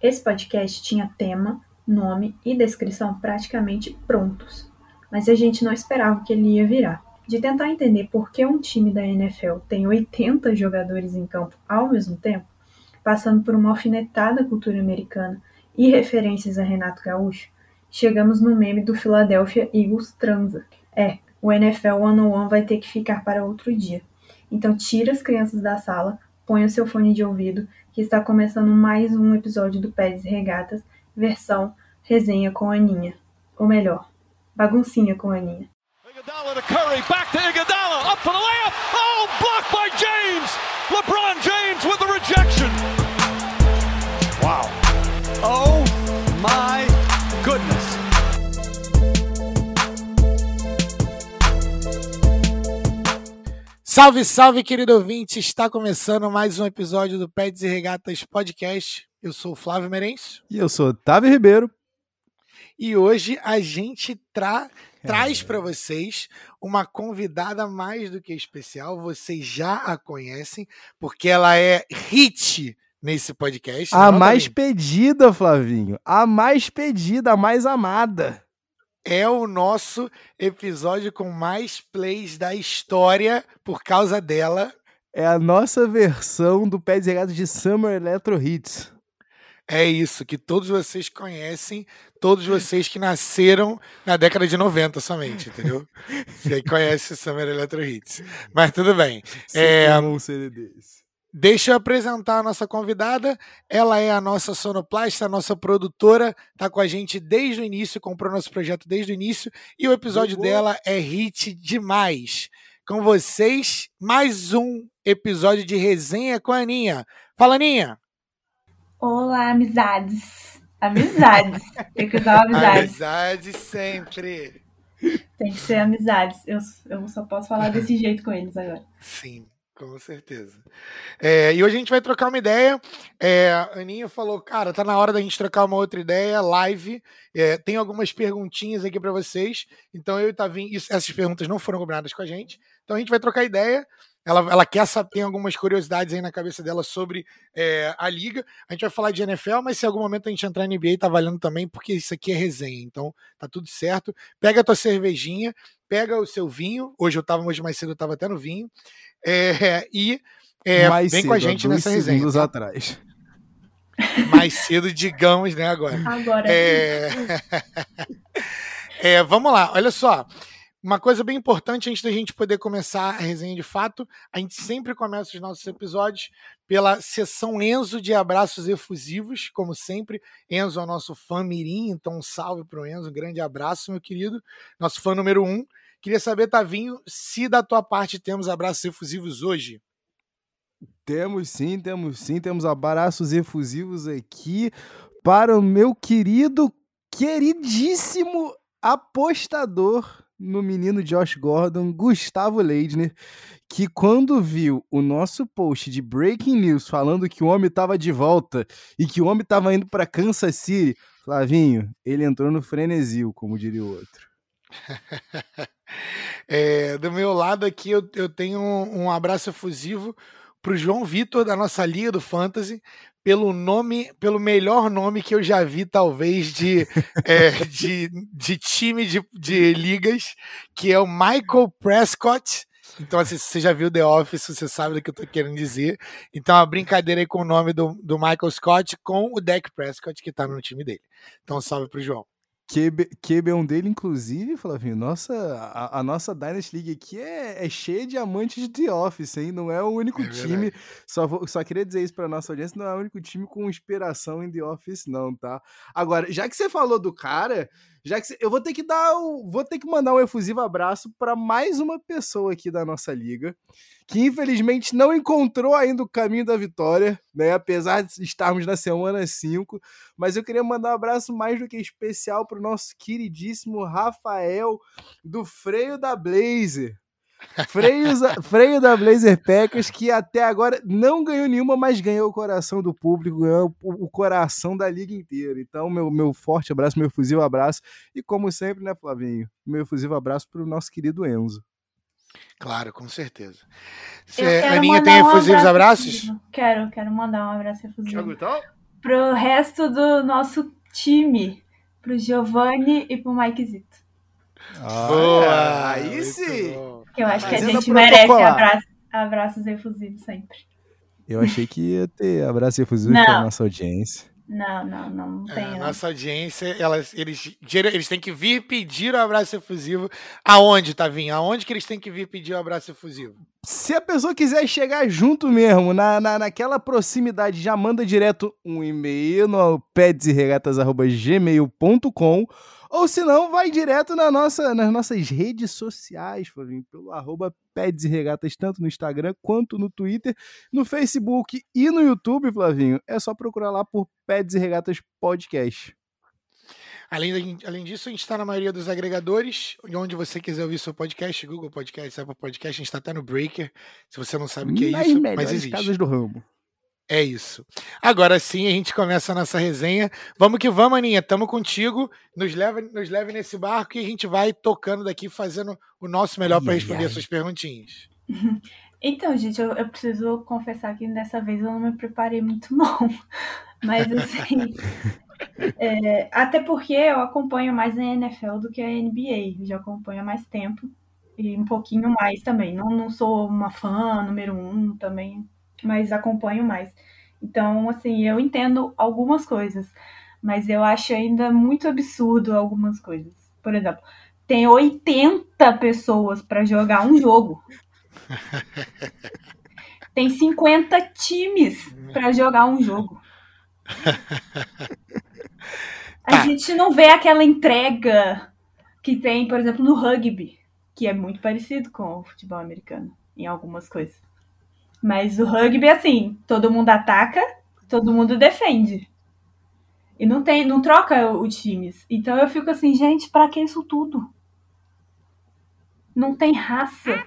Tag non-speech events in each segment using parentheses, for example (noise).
Esse podcast tinha tema, nome e descrição praticamente prontos, mas a gente não esperava que ele ia virar. De tentar entender por que um time da NFL tem 80 jogadores em campo ao mesmo tempo, passando por uma alfinetada cultura americana e referências a Renato Gaúcho, chegamos no meme do Philadelphia Eagles transa. É, o NFL One-on-One vai ter que ficar para outro dia. Então tira as crianças da sala, põe o seu fone de ouvido, que está começando mais um episódio do Pés e Regatas, versão resenha com Aninha. Ou melhor, baguncinha com Aninha. Iguodala to Curry, back to Iguodala, up for the layup. Salve, salve, querido ouvinte! Está começando mais um episódio do Pets e Regatas Podcast. Eu sou o Flávio Merencio. E eu sou Otávio Ribeiro. E hoje a gente tra traz para vocês uma convidada mais do que especial. Vocês já a conhecem, porque ela é hit nesse podcast. A mais pedida, Flavinho. A mais pedida, a mais amada. É o nosso episódio com mais plays da história por causa dela. É a nossa versão do Pé de de Summer Electro Hits. É isso, que todos vocês conhecem, todos vocês que nasceram na década de 90 somente, entendeu? (laughs) Você conhece Summer Electro Hits. Mas tudo bem. É, um CD desse. Deixa eu apresentar a nossa convidada. Ela é a nossa sonoplasta, a nossa produtora, tá com a gente desde o início, comprou nosso projeto desde o início, e o episódio dela é hit demais. Com vocês, mais um episódio de resenha com a Aninha. Fala, Aninha! Olá, amizades. Amizades. (laughs) Tem que dar amizades. Amizades sempre. Tem que ser amizades. Eu, eu só posso falar desse jeito com eles agora. Sim, com certeza. É, e hoje a gente vai trocar uma ideia. É, a Aninha falou, cara, tá na hora da gente trocar uma outra ideia, live. É, tem algumas perguntinhas aqui para vocês. Então eu e Tavinho, isso, essas perguntas não foram combinadas com a gente. Então a gente vai trocar ideia. Ela, ela quer saber, tem algumas curiosidades aí na cabeça dela sobre é, a liga. A gente vai falar de NFL, mas se algum momento a gente entrar na NBA, tá valendo também, porque isso aqui é resenha. Então tá tudo certo. Pega a tua cervejinha, pega o seu vinho. Hoje eu tava, hoje mais cedo eu tava até no vinho. É, e é, vem cedo, com a gente nessa resenha. Tá? atrás. Mais cedo, digamos, né, agora. Agora. É... (laughs) é, vamos lá, olha só. Uma coisa bem importante antes da gente poder começar a resenha de fato, a gente sempre começa os nossos episódios pela sessão Enzo de abraços efusivos, como sempre. Enzo é o nosso fã mirim, então um salve para o Enzo, um grande abraço, meu querido, nosso fã número um. Queria saber, Tavinho, se da tua parte temos abraços efusivos hoje. Temos sim, temos sim, temos abraços efusivos aqui para o meu querido, queridíssimo apostador no menino Josh Gordon, Gustavo Leidner, que quando viu o nosso post de breaking news falando que o homem estava de volta e que o homem estava indo para Kansas City, Flavinho, ele entrou no frenesil, como diria o outro. (laughs) é, do meu lado aqui eu, eu tenho um, um abraço efusivo para o João Vitor da nossa Liga do Fantasy, pelo nome, pelo melhor nome que eu já vi, talvez, de, (laughs) é, de, de time de, de ligas, que é o Michael Prescott. Então, assim, se você já viu The Office, você sabe do que eu tô querendo dizer. Então, a brincadeira aí com o nome do, do Michael Scott com o Dak Prescott, que tá no time dele. Então, salve pro João. QB, é um dele, inclusive, Flavinho, nossa, a, a, nossa Dynasty League aqui é, é, cheia de amantes de The Office, hein? Não é o único é time. Só, vou, só queria dizer isso para nossa audiência: não é o único time com inspiração em The Office, não, tá? Agora, já que você falou do cara, já que eu vou ter que dar vou ter que mandar um efusivo abraço para mais uma pessoa aqui da nossa liga que infelizmente não encontrou ainda o caminho da vitória, né? Apesar de estarmos na semana 5, mas eu queria mandar um abraço mais do que especial para o nosso queridíssimo Rafael do Freio da Blazer. Freios, freio da Blazer Packers, que até agora não ganhou nenhuma, mas ganhou o coração do público, ganhou o coração da liga inteira. Então, meu, meu forte abraço, meu fusil abraço. E como sempre, né, Flavinho? Meu fusil abraço para o nosso querido Enzo. Claro, com certeza. Cê, Aninha tem efusivos um abraços? Quero, quero mandar um abraço efusivo. Então? pro resto do nosso time, pro Giovanni e pro Mike Zito. Boa! Aí sim! Eu acho que a gente merece abraço, abraços efusivos sempre. Eu achei que ia ter abraço efusivo pra nossa audiência. Não, não, não, não tem. É, nossa audiência, elas, eles, eles têm que vir pedir o abraço efusivo. Aonde, Tavinho? Aonde que eles têm que vir pedir o abraço efusivo? Se a pessoa quiser chegar junto mesmo, na, na, naquela proximidade, já manda direto um e-mail no pedsregatas.gmail.com ou se não, vai direto na nossa, nas nossas redes sociais, Flavinho, pelo arroba Peds e Regatas, tanto no Instagram quanto no Twitter, no Facebook e no YouTube, Flavinho. É só procurar lá por Peds e Regatas Podcast. Além, além disso, a gente está na maioria dos agregadores, onde você quiser ouvir seu podcast, Google Podcast, Apple Podcast, a gente está até no Breaker, se você não sabe o que é isso, mas existe. casas do ramo. É isso. Agora sim a gente começa a nossa resenha. Vamos que vamos, Aninha. Tamo contigo. Nos leve, nos leve nesse barco e a gente vai tocando daqui, fazendo o nosso melhor para responder ai. suas perguntinhas. (laughs) Então, gente, eu, eu, preciso confessar que dessa vez eu não me preparei muito, (laughs) não. Mas assim. (laughs) é, até porque eu acompanho mais a NFL do que a NBA. Eu já acompanho há mais tempo. E um pouquinho mais também. Não, não sou uma fã número um também mas acompanho mais. Então, assim, eu entendo algumas coisas, mas eu acho ainda muito absurdo algumas coisas. Por exemplo, tem 80 pessoas para jogar um jogo. (laughs) Tem 50 times para jogar um jogo. A tá. gente não vê aquela entrega que tem, por exemplo, no rugby, que é muito parecido com o futebol americano em algumas coisas. Mas o rugby é assim, todo mundo ataca, todo mundo defende. E não tem, não troca os times. Então eu fico assim, gente, para que isso tudo? Não tem raça.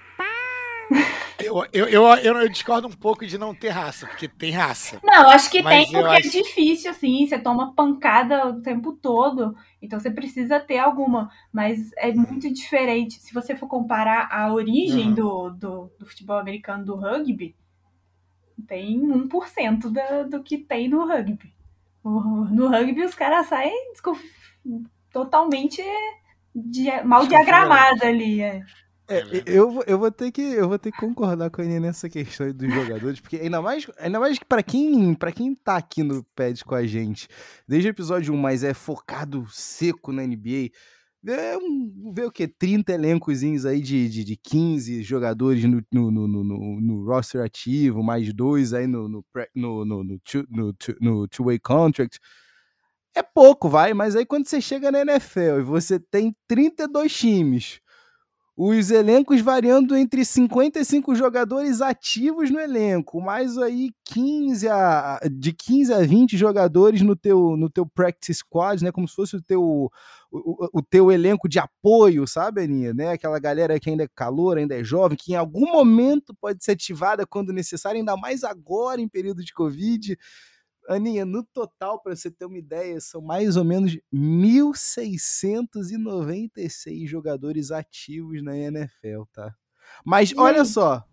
Eu, eu, eu, eu, discordo um pouco de não ter raça, porque tem raça. Não, acho que tem, porque é acho... é difícil, assim, você toma pancada o tempo todo, então você precisa ter alguma, mas é muito diferente. Se você for comparar a origem uhum. do, do, do futebol americano do rugby, tem 1% do, do que tem no rugby. No rugby os caras saem totalmente mal diagramada ali. É. É, eu, eu, vou ter que, eu vou ter que concordar com a Aninha nessa questão dos jogadores, porque ainda mais, ainda mais que para quem, pra quem tá aqui no PED com a gente, desde o episódio 1, mas é focado seco na NBA, é um, ver o que? 30 elencozinhos aí de, de, de 15 jogadores no, no, no, no, no roster ativo, mais dois aí no, no, no, no, no, no, no two-way contract. É pouco, vai, mas aí quando você chega na NFL e você tem 32 times, os elencos variando entre 55 jogadores ativos no elenco, mais aí 15 a, de 15 a 20 jogadores no teu, no teu practice squad, né, como se fosse o teu, o, o teu elenco de apoio, sabe, Aninha? Né? Aquela galera que ainda é calor, ainda é jovem, que em algum momento pode ser ativada quando necessário, ainda mais agora em período de Covid. Aninha, no total, para você ter uma ideia, são mais ou menos 1.696 jogadores ativos na NFL, tá? Mas olha só,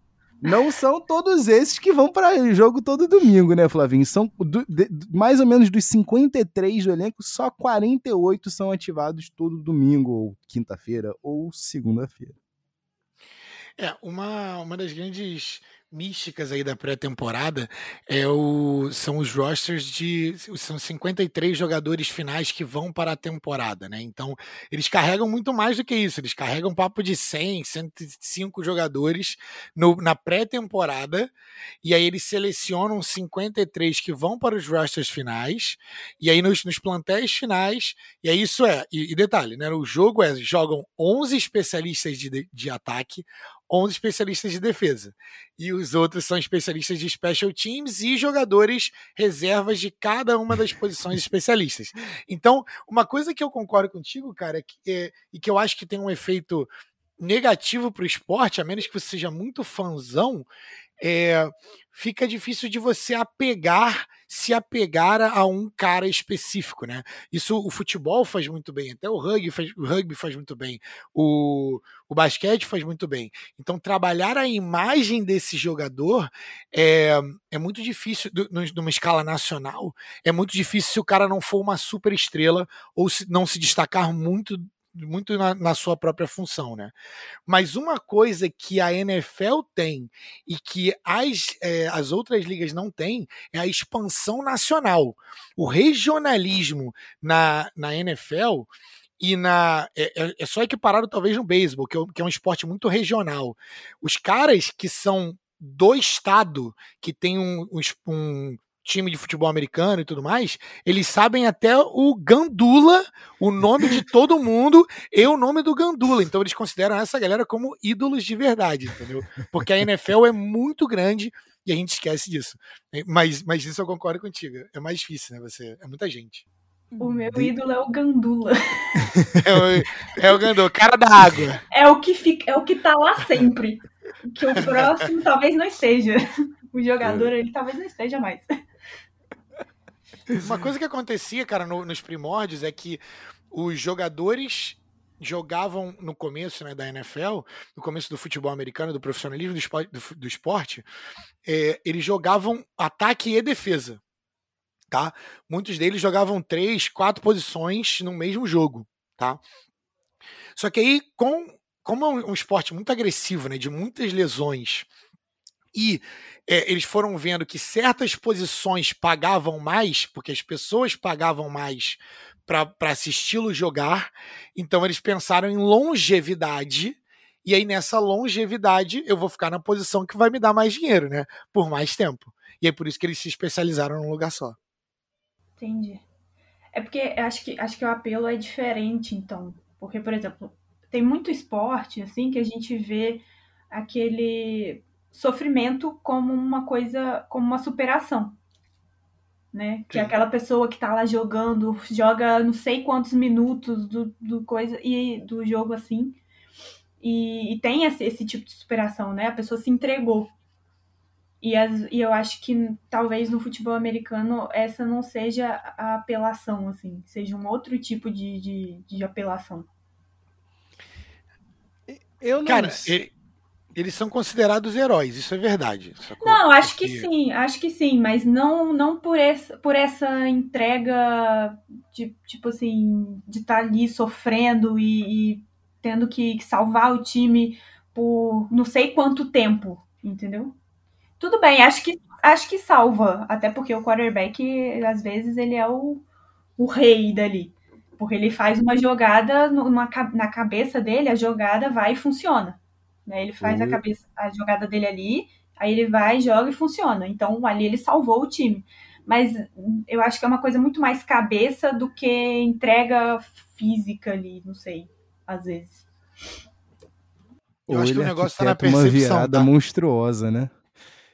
não são todos esses que vão para jogo todo domingo, né, Flavinho? São do, de, mais ou menos dos 53 do elenco, só 48 são ativados todo domingo, ou quinta-feira, ou segunda-feira. É, uma, uma das grandes místicas aí da pré-temporada é o, são os rosters de são 53 jogadores finais que vão para a temporada, né? Então, eles carregam muito mais do que isso, eles carregam papo de 100, 105 jogadores no, na pré-temporada e aí eles selecionam 53 que vão para os rosters finais e aí nos, nos plantéis finais, e aí isso é, e, e detalhe, né? O jogo é jogam 11 especialistas de, de ataque, 11 especialistas de defesa. E os outros são especialistas de special teams e jogadores reservas de cada uma das posições (laughs) especialistas. Então, uma coisa que eu concordo contigo, cara, é que, é, e que eu acho que tem um efeito negativo para o esporte, a menos que você seja muito fãzão, é, fica difícil de você apegar, se apegar a um cara específico, né? Isso o futebol faz muito bem, até o rugby faz, o rugby faz muito bem, o, o basquete faz muito bem. Então, trabalhar a imagem desse jogador é, é muito difícil, numa escala nacional, é muito difícil se o cara não for uma super estrela ou se não se destacar muito muito na, na, sua própria função, né? Mas uma coisa que a NFL tem e que as, é, as outras ligas não têm é a expansão nacional. O regionalismo na, na NFL e na é, é, é só equiparado talvez no beisebol, que, é, que é um esporte muito regional. Os caras que são do estado, que tem um, um, um time de futebol americano e tudo mais, eles sabem até o Gandula, o nome de todo mundo e o nome do Gandula. Então eles consideram essa galera como ídolos de verdade, entendeu? Porque a NFL é muito grande e a gente esquece disso. Mas, mas isso eu concordo contigo. É mais difícil, né? Você, é muita gente. O meu ídolo é o Gandula. (laughs) é, o, é o Gandula, cara da água. É o que fica, é o que tá lá sempre. Que o próximo talvez não esteja. O jogador, ele talvez não esteja mais. Uma coisa que acontecia, cara, no, nos primórdios é que os jogadores jogavam no começo né, da NFL, no começo do futebol americano, do profissionalismo do esporte, do, do esporte é, eles jogavam ataque e defesa. Tá? Muitos deles jogavam três, quatro posições no mesmo jogo. Tá? Só que aí, com, como é um, um esporte muito agressivo, né, de muitas lesões, e é, eles foram vendo que certas posições pagavam mais, porque as pessoas pagavam mais para assisti-lo jogar, então eles pensaram em longevidade. E aí, nessa longevidade, eu vou ficar na posição que vai me dar mais dinheiro, né? Por mais tempo. E é por isso que eles se especializaram num lugar só. Entendi. É porque acho que, acho que o apelo é diferente, então. Porque, por exemplo, tem muito esporte, assim, que a gente vê aquele sofrimento como uma coisa, como uma superação. Né? Que é aquela pessoa que tá lá jogando, joga não sei quantos minutos do, do coisa e do jogo assim. E, e tem esse, esse, tipo de superação, né? A pessoa se entregou. E, as, e eu acho que talvez no futebol americano essa não seja a apelação, assim, seja um outro tipo de, de, de apelação. Eu não Cara, sei eles são considerados heróis, isso é verdade. Não, acho que sim, acho que sim, mas não não por essa, por essa entrega de tipo assim, de estar tá ali sofrendo e, e tendo que salvar o time por não sei quanto tempo, entendeu? Tudo bem, acho que acho que salva, até porque o quarterback às vezes ele é o, o rei dali. Porque ele faz uma jogada numa, na cabeça dele, a jogada vai e funciona. Né? Ele faz uhum. a cabeça, a jogada dele ali, aí ele vai, joga e funciona. Então ali ele salvou o time. Mas eu acho que é uma coisa muito mais cabeça do que entrega física ali, não sei, às vezes. Eu Ou acho que o negócio tá na percepção. Uma virada tá? monstruosa, né?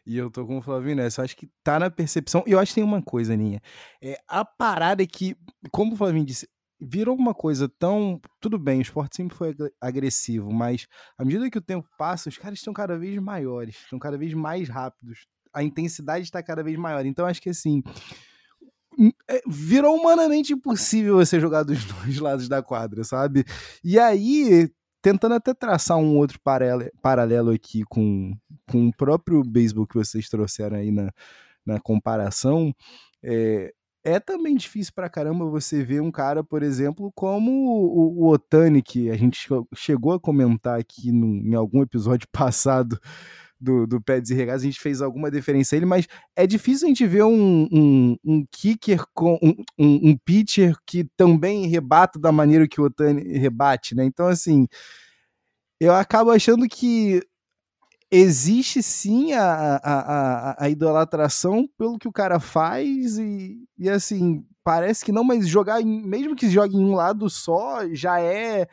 E eu tô com o Flavinho nessa. Eu acho que tá na percepção. E eu acho que tem uma coisa, Ninha. É, a parada é que, como o Flavinho disse, virou uma coisa tão. Tudo bem, o esporte sempre foi agressivo, mas à medida que o tempo passa, os caras estão cada vez maiores, estão cada vez mais rápidos. A intensidade está cada vez maior. Então, acho que assim. Hum, é, virou humanamente impossível você jogar dos (laughs) dois lados da quadra, sabe? E aí, tentando até traçar um outro paralelo aqui com, com o próprio beisebol que vocês trouxeram aí na, na comparação, é, é também difícil pra caramba você ver um cara, por exemplo, como o, o Otani, que a gente chegou a comentar aqui no, em algum episódio (laughs) passado do, do e Regatas, a gente fez alguma diferença a ele, mas é difícil a gente ver um, um, um kicker com um, um, um pitcher que também rebata da maneira que o Otani rebate, né? Então, assim, eu acabo achando que existe sim a, a, a, a, idolatração pelo que o cara faz e, e assim, parece que não, mas jogar, em, mesmo que jogue em um lado só, já é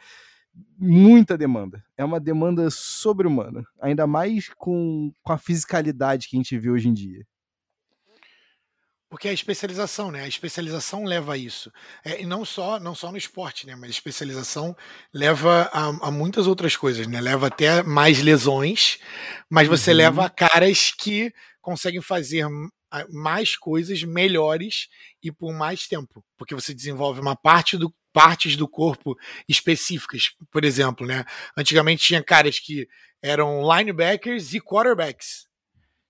muita demanda. É uma demanda sobre-humana, ainda mais com, com a fisicalidade que a gente vê hoje em dia. Porque a especialização, né? A especialização leva a isso. É, e não só, não só no esporte, né? Mas a especialização leva a, a muitas outras coisas, né? Leva até mais lesões, mas você uhum. leva a caras que conseguem fazer mais coisas melhores e por mais tempo. Porque você desenvolve uma parte do partes do corpo específicas. Por exemplo, né? Antigamente tinha caras que eram linebackers e quarterbacks.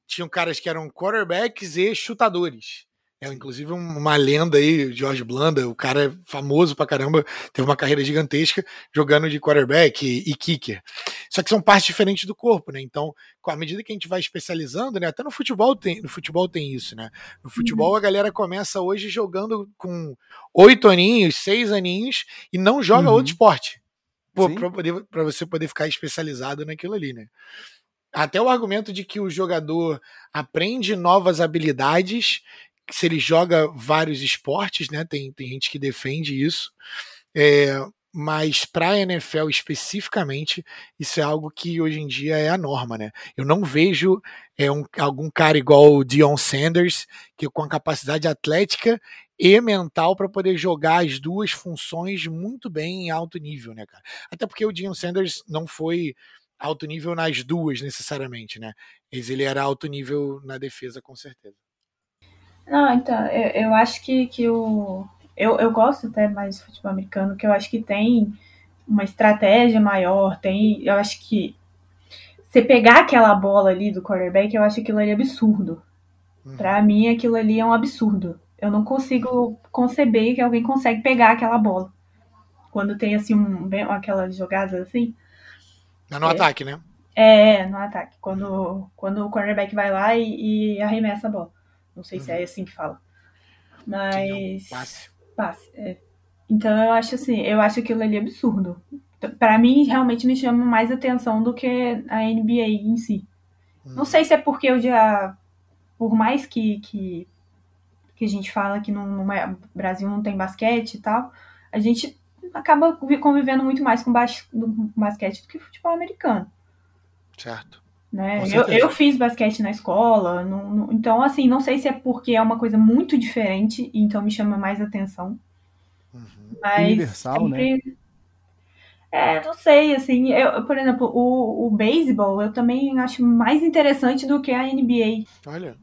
Tinham caras que eram quarterbacks e chutadores. É, inclusive uma lenda aí, George Blanda, o cara é famoso pra caramba, teve uma carreira gigantesca jogando de quarterback e, e kicker. Só que são partes diferentes do corpo, né? Então, à medida que a gente vai especializando, né? Até no futebol tem, no futebol tem isso, né? No futebol uhum. a galera começa hoje jogando com oito aninhos, seis aninhos e não joga uhum. outro esporte. Para você poder ficar especializado naquilo ali, né? Até o argumento de que o jogador aprende novas habilidades se ele joga vários esportes, né? Tem, tem gente que defende isso. É, mas para a NFL especificamente, isso é algo que hoje em dia é a norma, né? Eu não vejo é, um, algum cara igual o Dion Sanders, que com a capacidade atlética e mental para poder jogar as duas funções muito bem em alto nível, né, cara? Até porque o Dion Sanders não foi alto nível nas duas necessariamente, né? Mas ele era alto nível na defesa, com certeza. Não, então, eu, eu acho que, que o. Eu, eu gosto até mais do futebol americano, que eu acho que tem uma estratégia maior, tem. Eu acho que você pegar aquela bola ali do quarterback, eu acho aquilo ali absurdo. Uhum. Pra mim, aquilo ali é um absurdo. Eu não consigo conceber que alguém consegue pegar aquela bola. Quando tem, assim, um, aquelas jogadas assim. É no é, ataque, né? É, no ataque. Quando, quando o quarterback vai lá e, e arremessa a bola. Não sei uhum. se é assim que fala. Mas. passe. Passe, é. Então eu acho assim, eu acho aquilo ali absurdo. Para mim, realmente me chama mais atenção do que a NBA em si. Uhum. Não sei se é porque eu já. Por mais que, que, que a gente fala que no, no Brasil não tem basquete e tal, a gente acaba convivendo muito mais com, bas com basquete do que futebol americano. Certo. Né? Eu, eu fiz basquete na escola, não, não, então assim, não sei se é porque é uma coisa muito diferente, então me chama mais atenção. Uhum. Mas Universal, né? sempre... né? É, não sei, assim, eu, por exemplo, o, o beisebol eu também acho mais interessante do que a NBA. Olha,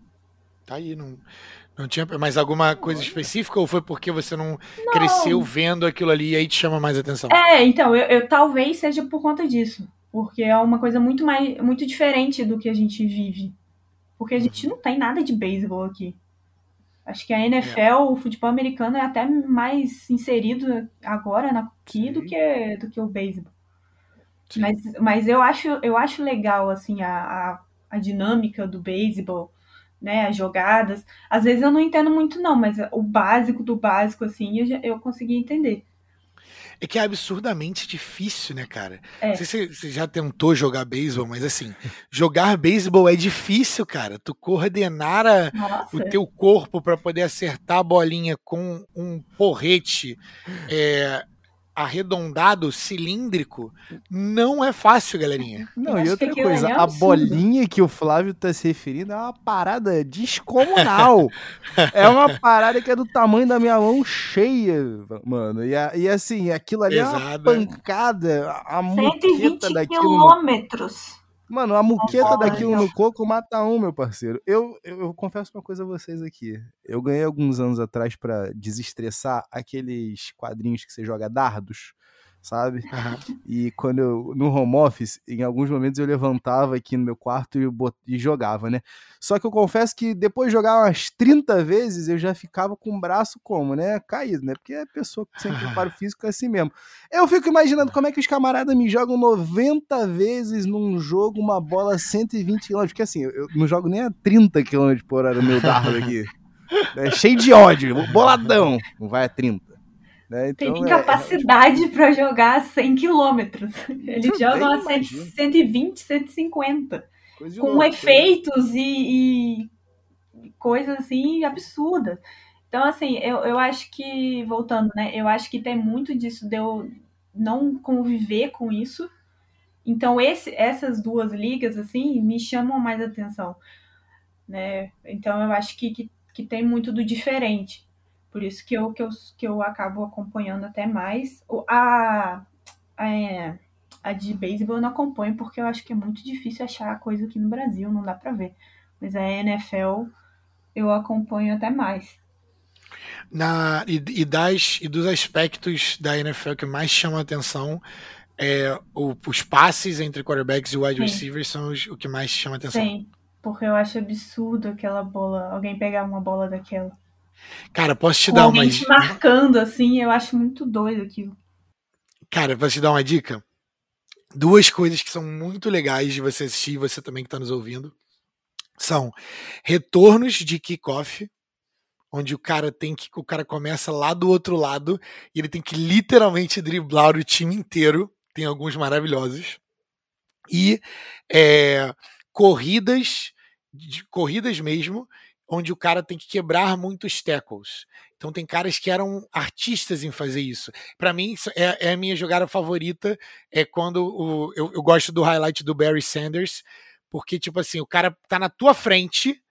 tá aí, não, não tinha mais alguma coisa específica ou foi porque você não, não, cresceu vendo aquilo ali e aí te chama mais atenção? É, então, eu, eu talvez seja por conta disso porque é uma coisa muito mais muito diferente do que a gente vive. Porque a gente não tem nada de beisebol aqui. Acho que a NFL, é. o futebol americano é até mais inserido agora aqui do que do que o beisebol. Mas, mas eu acho eu acho legal assim a, a, a dinâmica do beisebol, né, as jogadas. Às vezes eu não entendo muito não, mas o básico do básico assim eu, eu consegui entender. É que é absurdamente difícil, né, cara? É. Não sei se você já tentou jogar beisebol, mas assim, jogar beisebol é difícil, cara. Tu coordenar a, o teu corpo para poder acertar a bolinha com um porrete é, arredondado, cilíndrico, não é fácil, galerinha. Não, e outra coisa, é a bolinha que o Flávio tá se referindo é uma parada descomunal. é uma (laughs) parada que é do tamanho da minha mão cheia, mano. E, e assim, aquilo ali Pesada. é uma pancada, a muqueta daquilo. quilômetros. Mano, a muqueta daquilo no coco mata um, meu parceiro. Eu, eu, eu, confesso uma coisa a vocês aqui. Eu ganhei alguns anos atrás para desestressar aqueles quadrinhos que você joga dardos sabe? Uhum. E quando eu, no home office, em alguns momentos eu levantava aqui no meu quarto e, bot... e, jogava, né? Só que eu confesso que depois de jogar umas 30 vezes, eu já ficava com o braço como, né? Caído, né? Porque a pessoa que sem preparo físico é assim mesmo. Eu fico imaginando como é que os camaradas me jogam 90 vezes num jogo uma bola 120 km, porque assim, eu não jogo nem a 30 km por hora meu dardo aqui. (laughs) É cheio de ódio, boladão. Não vai a 30. Né? Então, tem capacidade é, é, para jogar 100 quilômetros. Eles jogam a 120, 150. Coisa com louca, efeitos e, e, coisas assim absurdas. Então, assim, eu, eu acho que, voltando, né? Eu acho que tem muito disso de eu não conviver com isso. Então, esse, essas duas ligas, assim, me chamam mais atenção. Né? Então, eu acho que, que que tem muito do diferente. Por isso que eu, que eu, que eu acabo acompanhando até mais. A, a, é, a de beisebol eu não acompanho porque eu acho que é muito difícil achar coisa aqui no Brasil, não dá pra ver. Mas a NFL eu acompanho até mais. Na, e, e, das, e dos aspectos da NFL que mais chamam a atenção, é, o, os passes entre quarterbacks e wide Sim. receivers são os, o que mais chama a atenção. Sim, porque eu acho absurdo aquela bola, alguém pegar uma bola daquela. Cara, posso te Com dar uma. Te marcando assim, eu acho muito doido aquilo. Cara, posso te dar uma dica? Duas coisas que são muito legais de você assistir, você também que está nos ouvindo, são retornos de kickoff, onde o cara tem que o cara começa lá do outro lado e ele tem que literalmente driblar o time inteiro. Tem alguns maravilhosos e é, corridas de corridas mesmo onde o cara tem que quebrar muitos tackles. Então tem caras que eram artistas em fazer isso. Para mim é, é, a minha jogada favorita. É quando o, eu, eu, gosto do highlight do Barry Sanders, porque tipo assim o cara tá na tua frente,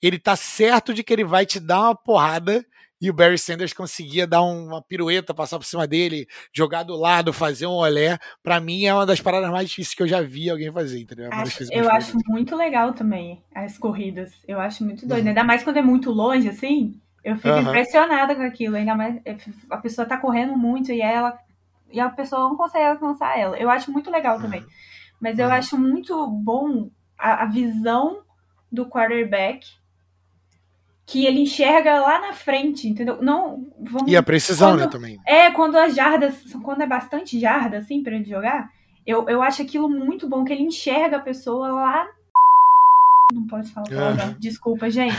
ele tá certo de que ele vai te dar uma porrada e o Barry Sanders conseguia dar uma pirueta, passar por cima dele, jogar do lado, fazer um olé. Para mim é uma das paradas mais difíceis que eu já vi alguém fazer, entendeu? É acho, eu acho muito legal também as corridas. Eu acho muito doido. Uhum. Ainda mais quando é muito longe, assim. Eu fico uhum. impressionada com aquilo. Ainda mais é, a pessoa tá correndo muito e ela e a pessoa não consegue alcançar ela. Eu acho muito legal também. Uhum. Mas eu acho muito bom a, a visão do quarterback que ele enxerga lá na frente, entendeu? Não, vamos, e a precisão, quando, né, também. É, quando as jardas, quando é bastante jarda, assim, pra ele jogar, eu, eu acho aquilo muito bom, que ele enxerga a pessoa lá. (laughs) Não pode falar uhum. desculpa, gente.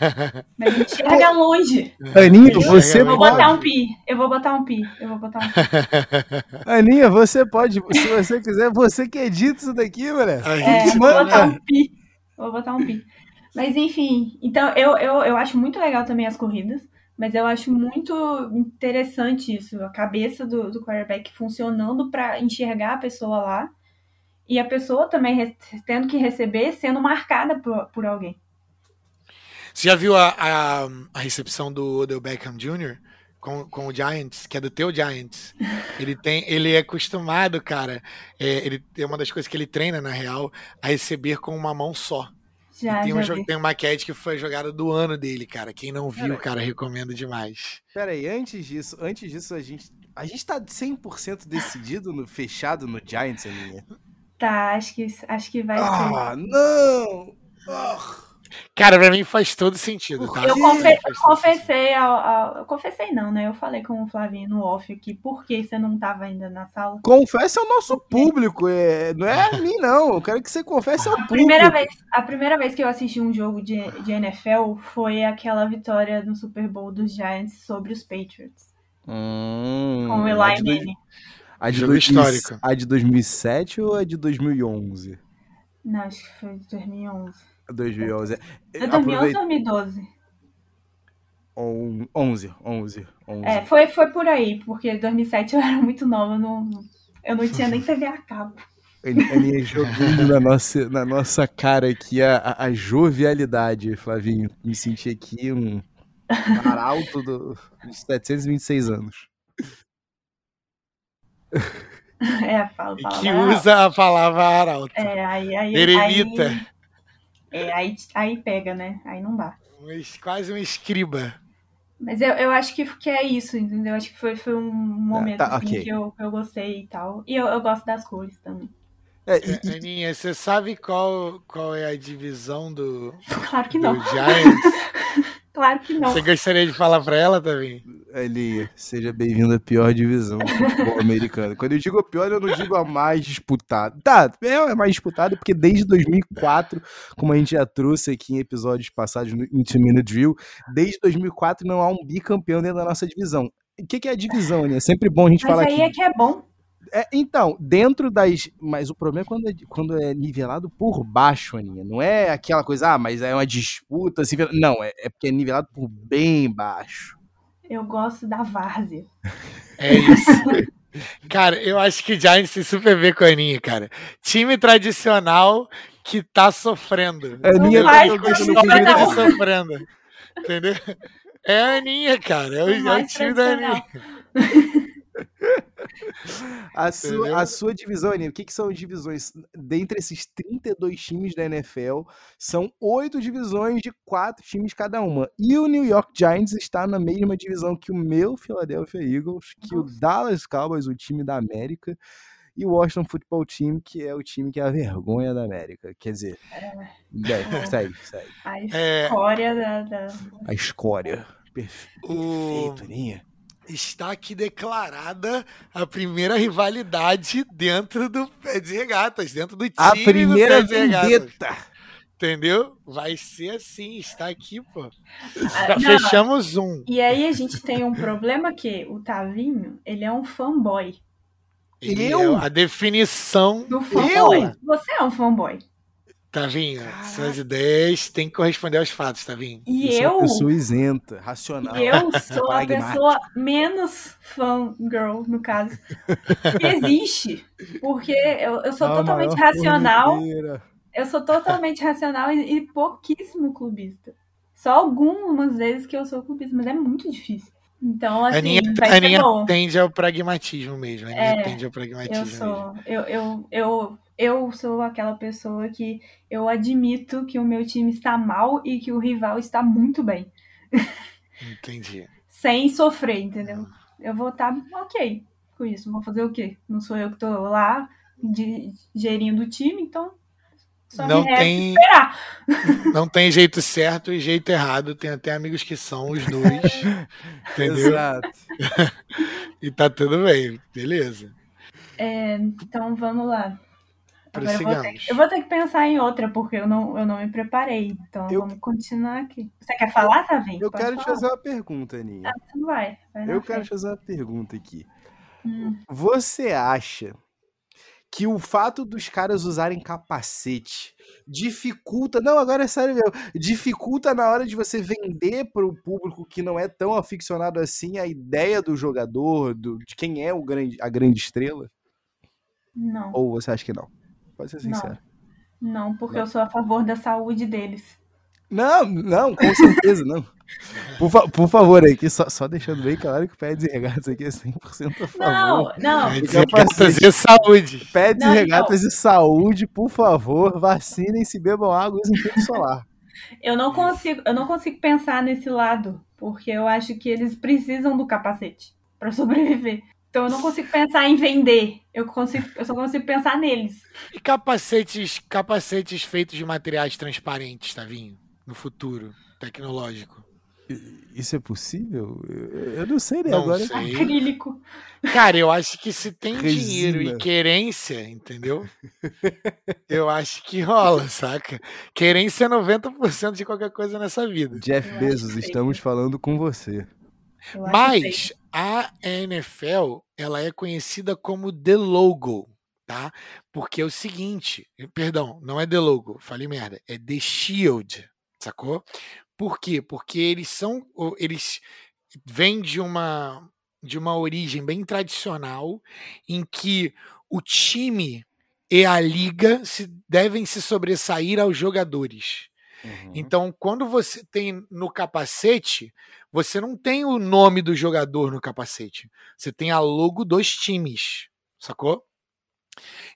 (laughs) Mas enxerga longe. Aninha, você eu vou pode... botar um pi. Eu vou botar um pi. Eu vou botar um pi. (laughs) Aninha, você pode, se você quiser, você que edita isso daqui, mulher. É, vou botar um pi. Vou botar um pi. Mas enfim, então eu, eu, eu acho muito legal também as corridas, mas eu acho muito interessante isso, a cabeça do, do quarterback funcionando para enxergar a pessoa lá e a pessoa também tendo que receber sendo marcada por, por alguém. Você já viu a, a, a recepção do Odell Beckham Jr. Com, com o Giants, que é do teu Giants? (laughs) Ele tem, ele é acostumado, cara. É, ele é uma das coisas que ele treina na real a receber com uma mão só. Já, tem, uma, tem uma maquete que foi jogada do ano dele, cara. Quem não viu, cara, recomendo demais. Pera aí, antes disso, antes disso, a gente. A gente tá 100% decidido no fechado no Giants, Aninha? Tá, acho que, acho que vai ah, ser. Ah, não! Oh. Cara, pra mim faz todo sentido, tá? Eu, confe eu confessei ao, ao, Eu confessei não, né? Eu falei com o Flavinho no off aqui, por que você não tava ainda na sala? Confessa ao nosso público, é, não é a mim, não. Eu quero que você confesse ao a público. Primeira vez, a primeira vez que eu assisti um jogo de, de NFL foi aquela vitória no Super Bowl dos Giants sobre os Patriots. Hum, com o Eli Manning. A de, dois, histórico. a de 2007 ou a de 2011? Não, acho que foi de 2011. 2011. É 2011 ou 2012? 11, 11, 11. É, foi, foi por aí, porque 2007 eu era muito nova, eu não, eu não tinha nem (laughs) TV a cabo. Aninha jogando na nossa, na nossa cara aqui a, a, jovialidade, Flavinho. Me senti aqui um arauto do, dos 726 anos. (laughs) É, a palavra. Que usa a palavra arauto. É, aí, aí, Eremita. Aí, é, aí, aí pega, né? Aí não dá. Quase um escriba. Mas eu, eu acho que, que é isso, entendeu? Acho que foi, foi um momento tá, assim, okay. que, eu, que eu gostei e tal. E eu, eu gosto das cores também. É, e, é, Aninha, você sabe qual, qual é a divisão do, claro que não. Giants? (laughs) Claro que não. Você gostaria de falar para ela também? Ali, seja bem-vindo à pior divisão do futebol americano. Quando eu digo pior, eu não digo a mais disputada. Tá, é a mais disputada porque desde 2004, como a gente já trouxe aqui em episódios passados no Intimino Drill, desde 2004 não há um bicampeão dentro da nossa divisão. O que, que é a divisão, né? É sempre bom a gente Mas falar aqui. Mas aí é que é bom. É, então, dentro das. Mas o problema é quando é, quando é nivelado por baixo, Aninha. Não é aquela coisa, ah, mas é uma disputa. Assim, não, é, é porque é nivelado por bem baixo. Eu gosto da várzea. É isso. cara, eu acho que Giants tem super ver com a Aninha, cara. Time tradicional que tá sofrendo. A Aninha tá sofrendo. Entendeu? É a Aninha, cara. É o, é o time da Aninha. (laughs) A sua, a sua divisão, Aninha, o que, que são as divisões? Dentre esses 32 times da NFL, são oito divisões de quatro times cada uma. E o New York Giants está na mesma divisão que o meu Philadelphia Eagles, que Nossa. o Dallas Cowboys, o time da América, e o Washington Football Team, que é o time que é a vergonha da América. Quer dizer, é, segue, segue. A é. escória é... da, da, A escória. Perfeito, o... Aninha está aqui declarada a primeira rivalidade dentro do Pé de Regatas, dentro do time A primeira vendetta. Entendeu? Vai ser assim, está aqui, pô. Ah, Já Não, fechamos um. E aí a gente tem um problema que o Tavinho, ele é um fanboy. Ele eu? É a definição do fanboy. Eu? Você é um fanboy. Tavinho, Caraca. suas ideias têm que corresponder aos fatos, Tavinho. E eu. Sou uma pessoa isenta, racional. Eu sou a pessoa menos fangirl, no caso, que (laughs) existe. Porque eu, eu sou ah, totalmente racional. Eu sou totalmente (laughs) racional e, e, pouquíssimo clubista. Só algumas vezes que eu sou clubista, mas é muito difícil. Então, assim, a Aninha, a Aninha tende ao pragmatismo mesmo. A Aninha é, tende ao pragmatismo. Eu sou. Eu, eu, eu eu sou aquela pessoa que eu admito que o meu time está mal e que o rival está muito bem. Entendi. (laughs) Sem sofrer, entendeu? Eu vou estar ok com isso. Vou fazer o quê? Não sou eu que estou lá de, gerindo o time, então só não tem esperar. (laughs) Não tem jeito certo e jeito errado. Tem até amigos que são os dois. (laughs) entendeu? Exato. e tá tudo bem, beleza. É, então vamos lá. Agora eu vou, ter, eu vou, ter, que pensar em outra, porque eu não, eu não me preparei. Então eu, vamos continuar aqui. Você quer falar, Tavim? Eu Pode quero falar. te fazer uma pergunta, Aninha. Ah, não vai. vai eu quero te fazer uma pergunta aqui. Hum. Você acha que o fato dos caras usarem capacete dificulta. Não, agora é sério mesmo. Dificulta na hora de você vender para o público que não é tão aficionado assim a ideia do jogador, do, de quem é o grande, a grande estrela? Não. Ou você acha que não? Pode ser sincero. Não, não porque não. eu sou a favor da saúde deles. Não, não, com certeza não. Por, fa por favor, aí, só, só, deixando bem claro que o pé de regatas aqui é 100% a favor. Não, não. Pé de regatas e saúde. Pé de regatas e saúde, por favor, vacinem-se, bebam água e usem filtro solar. Eu não consigo, eu não consigo pensar nesse lado, porque eu acho que eles precisam do capacete para sobreviver. Então eu não consigo pensar em vender. Eu, consigo, eu só consigo pensar neles. E capacetes, capacetes feitos de materiais transparentes, Tavinho? No futuro tecnológico. Isso é possível? Eu não sei, né? Não Agora sei. Acrílico. Cara, eu acho que se tem Resina. dinheiro e querência, entendeu? Eu acho que rola, saca? Querência é 90% de qualquer coisa nessa vida. Jeff Bezos, estamos falando com você. Mas a NFL, ela é conhecida como The Logo, tá? Porque é o seguinte, perdão, não é The Logo, falei merda, é The Shield, sacou? Por quê? Porque eles são, eles vêm de uma de uma origem bem tradicional em que o time e a liga se devem se sobressair aos jogadores. Uhum. Então, quando você tem no capacete, você não tem o nome do jogador no capacete. Você tem a logo dos times, sacou?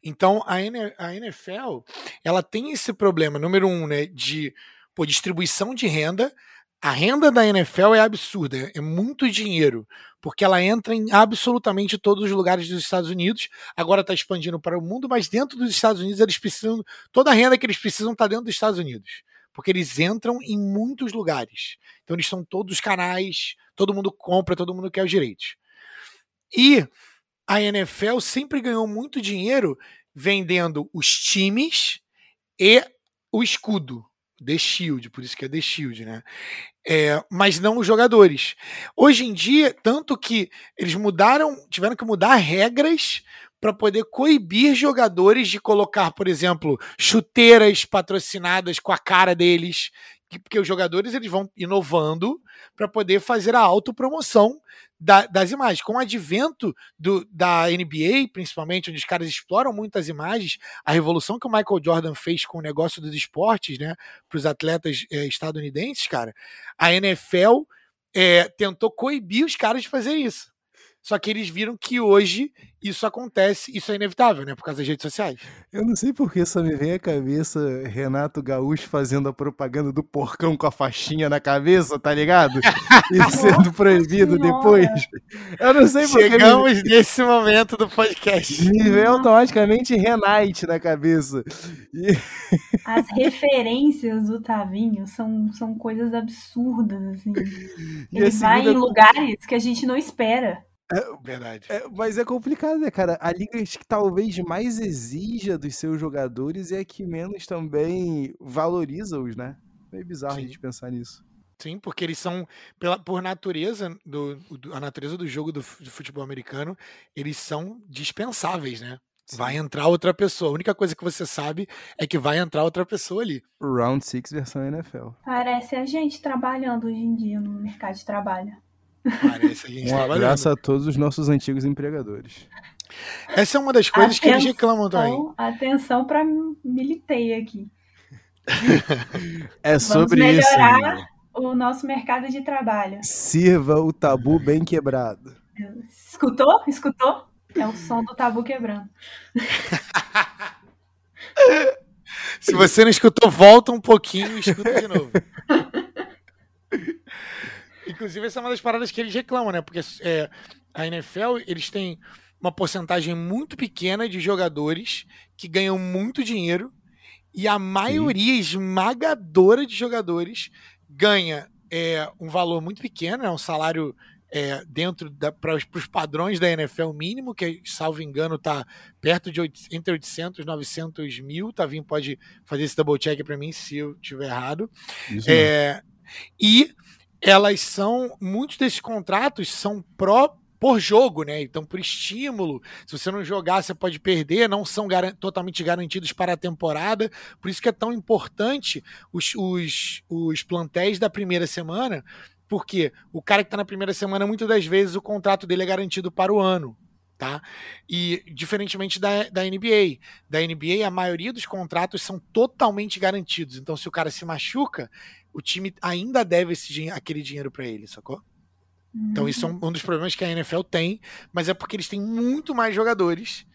Então, a, NFL, ela tem esse problema, número um, né, de pô, distribuição de renda. A renda da NFL é absurda, é muito dinheiro, porque ela entra em absolutamente todos os lugares dos Estados Unidos. Agora está expandindo para o mundo, mas dentro dos Estados Unidos eles precisam, toda a renda que eles precisam está dentro dos Estados Unidos porque eles entram em muitos lugares. Então eles são todos canais, todo mundo compra, todo mundo quer os direitos. E a NFL sempre ganhou muito dinheiro vendendo os times e o escudo. The Shield, por isso que é The Shield, né? É, mas não os jogadores. Hoje em dia, tanto que eles mudaram, tiveram que mudar regras para poder coibir jogadores de colocar, por exemplo, chuteiras patrocinadas com a cara deles, porque os jogadores eles vão inovando para poder fazer a autopromoção da, das imagens. Com o advento do, da NBA, principalmente, onde os caras exploram muito as imagens, a revolução que o Michael Jordan fez com o negócio dos esportes, né, para os atletas é, estadunidenses, cara, a NFL é, tentou coibir os caras de fazer isso. Só que eles viram que hoje isso acontece, isso é inevitável, né? Por causa das redes sociais. Eu não sei porque só me vem à cabeça Renato Gaúcho fazendo a propaganda do porcão com a faixinha na cabeça, tá ligado? (laughs) E sendo proibido depois. Eu não sei porque. Chegamos me... nesse momento do podcast. Me vem automaticamente Renate na cabeça. E... (laughs) As referências do Tavinho são, são coisas absurdas, assim. Ele vai em lugares que a gente não espera. É, Verdade. É, mas é complicado, né, cara? A liga que talvez mais exija dos seus jogadores é a que menos também valoriza-os, né? É bizarro Sim. a gente pensar nisso. Sim, porque eles são, pela, por natureza, do, do, a natureza do jogo do, do, futebol americano, eles são dispensáveis, né? Sim. Vai entrar outra pessoa. A única coisa que você sabe é que vai entrar outra pessoa ali. Round 6 versão NFL. Parece a gente trabalhando hoje em dia no mercado de trabalho. Parece a gente um abraço a todos os nossos antigos empregadores. Essa é uma das coisas atenção, que eles reclamam também. Atenção para militei aqui. é sobre Vamos melhorar isso. o nosso mercado de trabalho. Sirva o tabu bem quebrado. Escutou? Escutou? É o som do tabu quebrando. (laughs) Se você não escutou, volta um pouquinho e escuta de novo. (laughs) Inclusive, essa é uma das paradas que eles reclamam, né? Porque é, a NFL, eles têm uma porcentagem muito pequena de jogadores que ganham muito dinheiro e a maioria Sim. esmagadora de jogadores ganha é, um valor muito pequeno, é um salário é, dentro para os padrões da NFL mínimo, que, salvo engano, está perto de 8, entre 800 e 900 mil. Tavinho pode fazer esse double check para mim se eu estiver errado. É, e elas são. Muitos desses contratos são pró por jogo, né? Então, por estímulo. Se você não jogar, você pode perder, não são gar totalmente garantidos para a temporada. Por isso que é tão importante os, os, os plantéis da primeira semana, porque o cara que está na primeira semana, muitas das vezes, o contrato dele é garantido para o ano. Tá? E diferentemente da, da NBA. Da NBA, a maioria dos contratos são totalmente garantidos. Então, se o cara se machuca, o time ainda deve esse, aquele dinheiro para ele, sacou? Uhum. Então isso é um, um, dos problemas que a NFL tem, mas é porque eles têm muito mais jogadores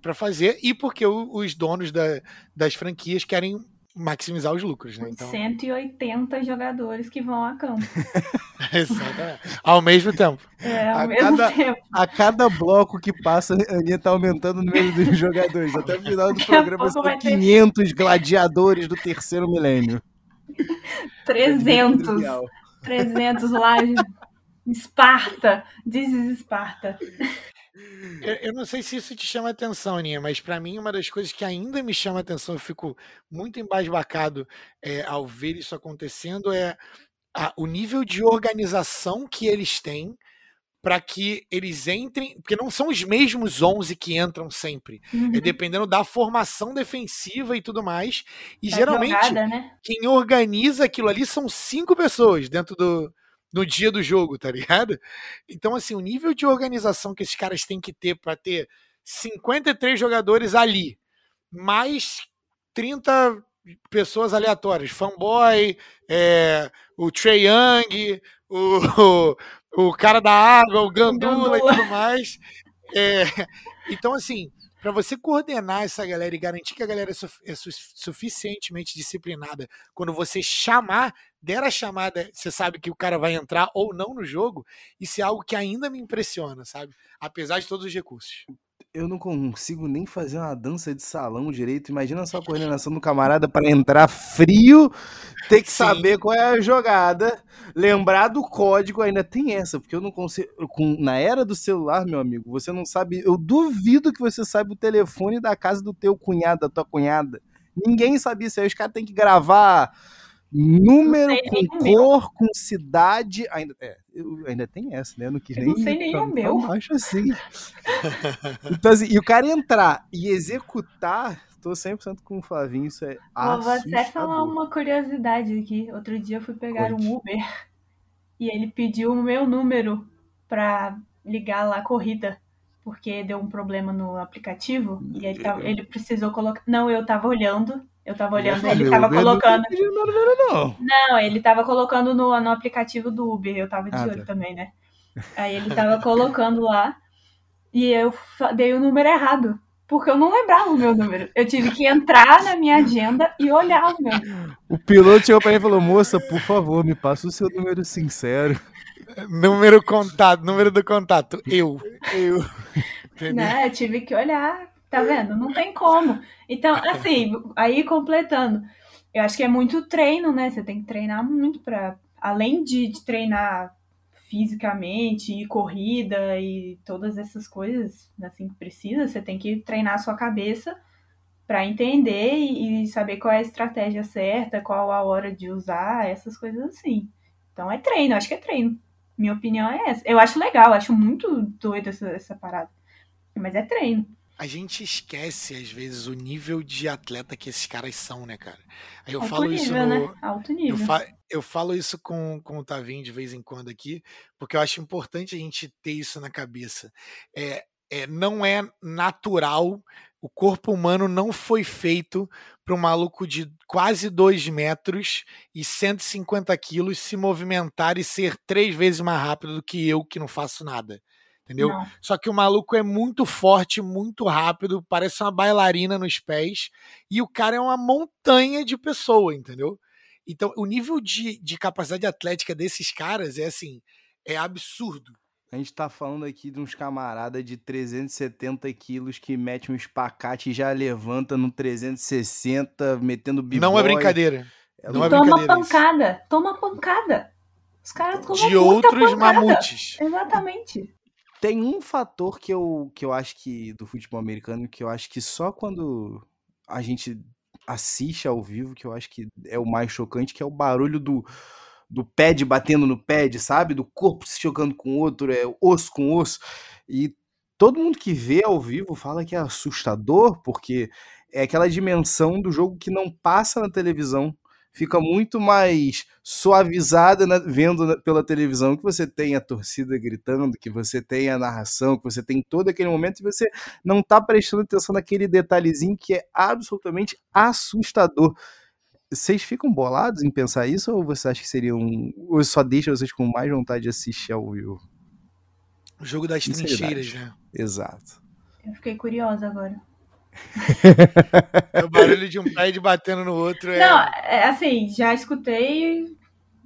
para fazer e porque o, os donos da, das franquias querem maximizar os lucros, né? Então... 180 jogadores que vão a campo. (laughs) Exatamente. Ao mesmo tempo. É, ao a mesmo cada, tempo. A cada bloco que passa, a Aninha tá aumentando o número dos (laughs) jogadores. Até o final do programa são 500 ter... gladiadores do terceiro milênio. (laughs) 300. 300 lá. Esparta. Is Esparta. Eu, eu, não sei se isso te chama atenção, Aninha, mas para mim uma das coisas que ainda me chama atenção, eu fico muito embasbacado é, ao ver isso acontecendo, é a, o nível de organização que eles têm para que eles entrem, porque não são os mesmos 11 que entram sempre. É uhum. É dependendo da formação defensiva e tudo mais. E geralmente jogada, né? quem organiza aquilo ali são cinco pessoas dentro do no dia do jogo, tá ligado? Então assim, o nível de organização que esses caras têm que ter para ter 53 jogadores ali, mais 30 pessoas aleatórias, fanboy, é, o Trey Young, o, (laughs) o cara da água, o gandula, e tudo mais. É, (laughs) então, assim, para você coordenar essa galera e garantir que a galera é, su é su suficientemente disciplinada, quando você chamar, der a chamada, você sabe que o cara vai entrar ou não no jogo, isso é algo que ainda me impressiona, sabe? Apesar de todos os recursos eu não consigo nem fazer uma dança de salão direito. Imagina só a coordenação do camarada para entrar frio, ter que Sim. saber qual é a jogada, lembrar do código. Ainda tem essa, porque eu não consigo. Com, na era do celular, meu amigo, você não sabe. Eu duvido que você saiba o telefone da casa do teu cunhado, da tua cunhada. Ninguém sabia isso aí. Os caras têm que gravar Número com cor, com cidade. Ainda, é, eu, ainda tem essa, né? Eu não quis nem. Não sei nem o meu. Acho assim. então, assim. E o cara entrar e executar tô 100% com o Flavinho, isso é Vou até falar uma curiosidade aqui. Outro dia eu fui pegar Conte. um Uber e ele pediu o meu número pra ligar lá a corrida, porque deu um problema no aplicativo e ele, tava, ele precisou colocar. Não, eu tava olhando. Eu tava olhando, ele tava colocando. Não, não, ele tava colocando no, no aplicativo do Uber, eu tava de ah, olho tá. também, né? Aí ele tava (laughs) colocando lá e eu dei o número errado porque eu não lembrava o meu número. Eu tive que entrar na minha agenda e olhar o meu. O piloto chegou pra mim e falou: Moça, por favor, me passa o seu número sincero. Número contato, número do contato. Eu. Eu. Né, eu tive que olhar. Tá vendo? Não tem como. Então, (laughs) assim, aí completando. Eu acho que é muito treino, né? Você tem que treinar muito para Além de, de treinar fisicamente e corrida e todas essas coisas assim que precisa, você tem que treinar a sua cabeça para entender e, saber qual é a estratégia certa, qual a hora de usar, essas coisas assim. Então é treino, acho que é treino. Minha opinião é essa. Eu acho legal, acho muito doido essa, essa parada. Mas é treino a gente esquece, às vezes, o nível de atleta que esses caras são, né, cara? Aí eu Alto falo nível, isso no. Né? Alto nível. Eu, fa... eu falo isso com, com o Tavinho de vez em quando aqui, porque eu acho importante a gente ter isso na cabeça. É, é, não é natural, o corpo humano não foi feito para um maluco de quase 2 metros e 150 quilos se movimentar e ser três vezes mais rápido do que eu, que não faço nada entendeu? Não. Só que o maluco é muito forte, muito rápido, parece uma bailarina nos pés, e o cara é uma montanha de pessoa, entendeu? Então, o nível de, de capacidade atlética desses caras é assim, é absurdo. A gente tá falando aqui de uns camaradas de 370 quilos que mete um espacate e já levanta no 360, metendo b Não é brincadeira. É não é toma pancada, isso. toma pancada. Os caras tomam De outros pancada. mamutes. Exatamente. Tem um fator que eu, que eu acho que do futebol americano que eu acho que só quando a gente assiste ao vivo que eu acho que é o mais chocante, que é o barulho do, do pad batendo no pad, sabe? Do corpo se chocando com o outro, é osso com osso. E todo mundo que vê ao vivo fala que é assustador, porque é aquela dimensão do jogo que não passa na televisão fica muito mais suavizada né, vendo na, pela televisão que você tem a torcida gritando, que você tem a narração, que você tem todo aquele momento e você não está prestando atenção naquele detalhezinho que é absolutamente assustador. Vocês ficam bolados em pensar isso ou você acha que seria um. Ou só deixa vocês com mais vontade de assistir ao vivo? O jogo das trincheiras, né? Exato. Eu fiquei curiosa agora é o barulho de um pad batendo no outro. É... Não, é assim, já escutei